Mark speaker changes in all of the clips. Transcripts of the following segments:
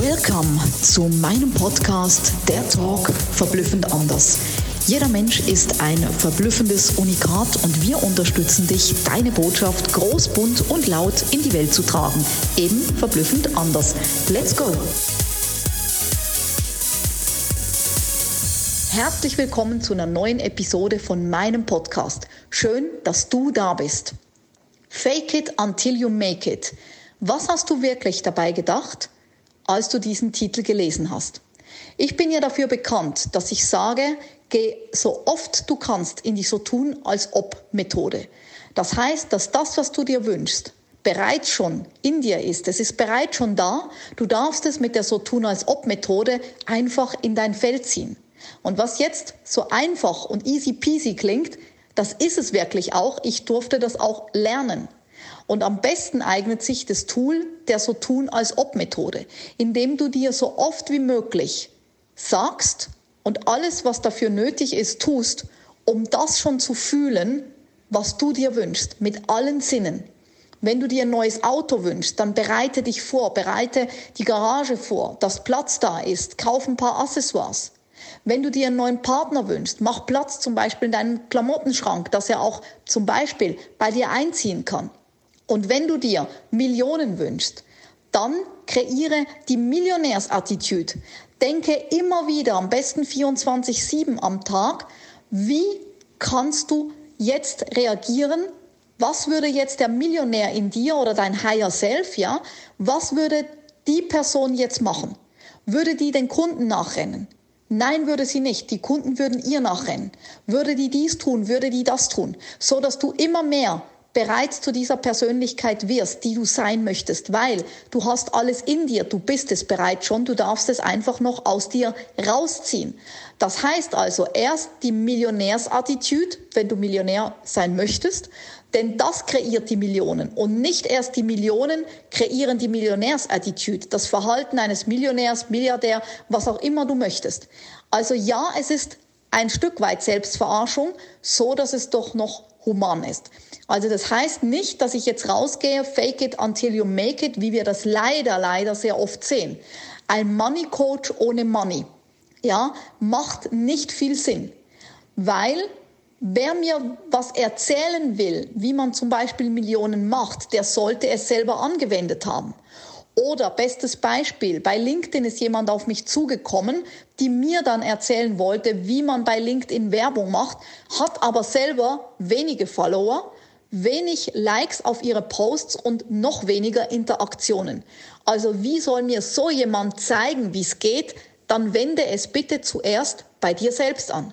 Speaker 1: Welcome zu meinem Podcast Der Talk verblüffend anders. Jeder Mensch ist ein verblüffendes Unikat und wir unterstützen dich, deine Botschaft groß, bunt und laut in die Welt zu tragen. Eben verblüffend anders. Let's go! Herzlich willkommen zu einer neuen Episode von meinem Podcast. Schön, dass du da bist. Fake it until you make it. Was hast du wirklich dabei gedacht? Als du diesen Titel gelesen hast. Ich bin ja dafür bekannt, dass ich sage, geh so oft du kannst in die so tun als ob Methode. Das heißt, dass das, was du dir wünschst, bereits schon in dir ist. Es ist bereits schon da. Du darfst es mit der so tun als ob Methode einfach in dein Feld ziehen. Und was jetzt so einfach und easy peasy klingt, das ist es wirklich auch. Ich durfte das auch lernen. Und am besten eignet sich das Tool der so tun als ob Methode, indem du dir so oft wie möglich sagst und alles, was dafür nötig ist, tust, um das schon zu fühlen, was du dir wünschst, mit allen Sinnen. Wenn du dir ein neues Auto wünschst, dann bereite dich vor, bereite die Garage vor, dass Platz da ist, kauf ein paar Accessoires. Wenn du dir einen neuen Partner wünschst, mach Platz zum Beispiel in deinem Klamottenschrank, dass er auch zum Beispiel bei dir einziehen kann. Und wenn du dir Millionen wünschst, dann kreiere die Millionärsattitude. Denke immer wieder, am besten 24-7 am Tag, wie kannst du jetzt reagieren? Was würde jetzt der Millionär in dir oder dein Higher Self, ja, was würde die Person jetzt machen? Würde die den Kunden nachrennen? Nein, würde sie nicht. Die Kunden würden ihr nachrennen. Würde die dies tun, würde die das tun, so dass du immer mehr bereits zu dieser Persönlichkeit wirst, die du sein möchtest, weil du hast alles in dir, du bist es bereits schon, du darfst es einfach noch aus dir rausziehen. Das heißt also erst die Millionärsattitude, wenn du Millionär sein möchtest, denn das kreiert die Millionen und nicht erst die Millionen kreieren die Millionärsattitude, das Verhalten eines Millionärs, Milliardär, was auch immer du möchtest. Also ja, es ist ein Stück weit Selbstverarschung, so dass es doch noch human ist. Also das heißt nicht, dass ich jetzt rausgehe, fake it until you make it, wie wir das leider, leider sehr oft sehen. Ein Money Coach ohne Money, ja, macht nicht viel Sinn, weil Wer mir was erzählen will, wie man zum Beispiel Millionen macht, der sollte es selber angewendet haben. Oder bestes Beispiel, bei LinkedIn ist jemand auf mich zugekommen, die mir dann erzählen wollte, wie man bei LinkedIn Werbung macht, hat aber selber wenige Follower, wenig Likes auf ihre Posts und noch weniger Interaktionen. Also wie soll mir so jemand zeigen, wie es geht? Dann wende es bitte zuerst bei dir selbst an.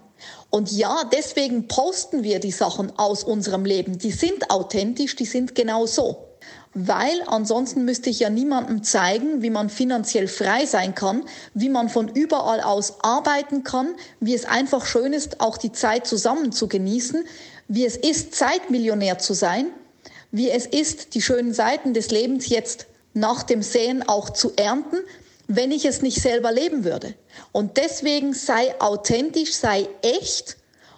Speaker 1: Und ja, deswegen posten wir die Sachen aus unserem Leben. Die sind authentisch, die sind genau so weil ansonsten müsste ich ja niemandem zeigen, wie man finanziell frei sein kann, wie man von überall aus arbeiten kann, wie es einfach schön ist, auch die Zeit zusammen zu genießen, wie es ist, Zeitmillionär zu sein, wie es ist, die schönen Seiten des Lebens jetzt nach dem Sehen auch zu ernten, wenn ich es nicht selber leben würde. Und deswegen sei authentisch, sei echt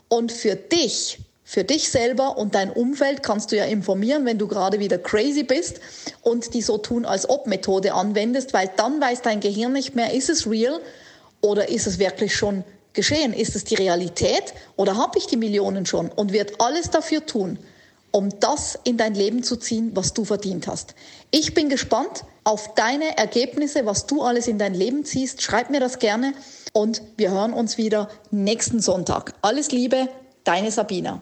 Speaker 1: und für dich für dich selber und dein Umfeld kannst du ja informieren, wenn du gerade wieder crazy bist und die so tun als ob Methode anwendest, weil dann weiß dein Gehirn nicht mehr, ist es real oder ist es wirklich schon geschehen? Ist es die Realität oder habe ich die Millionen schon und wird alles dafür tun, um das in dein Leben zu ziehen, was du verdient hast. Ich bin gespannt auf deine Ergebnisse, was du alles in dein Leben ziehst. Schreib mir das gerne und wir hören uns wieder nächsten Sonntag. Alles Liebe, deine Sabina.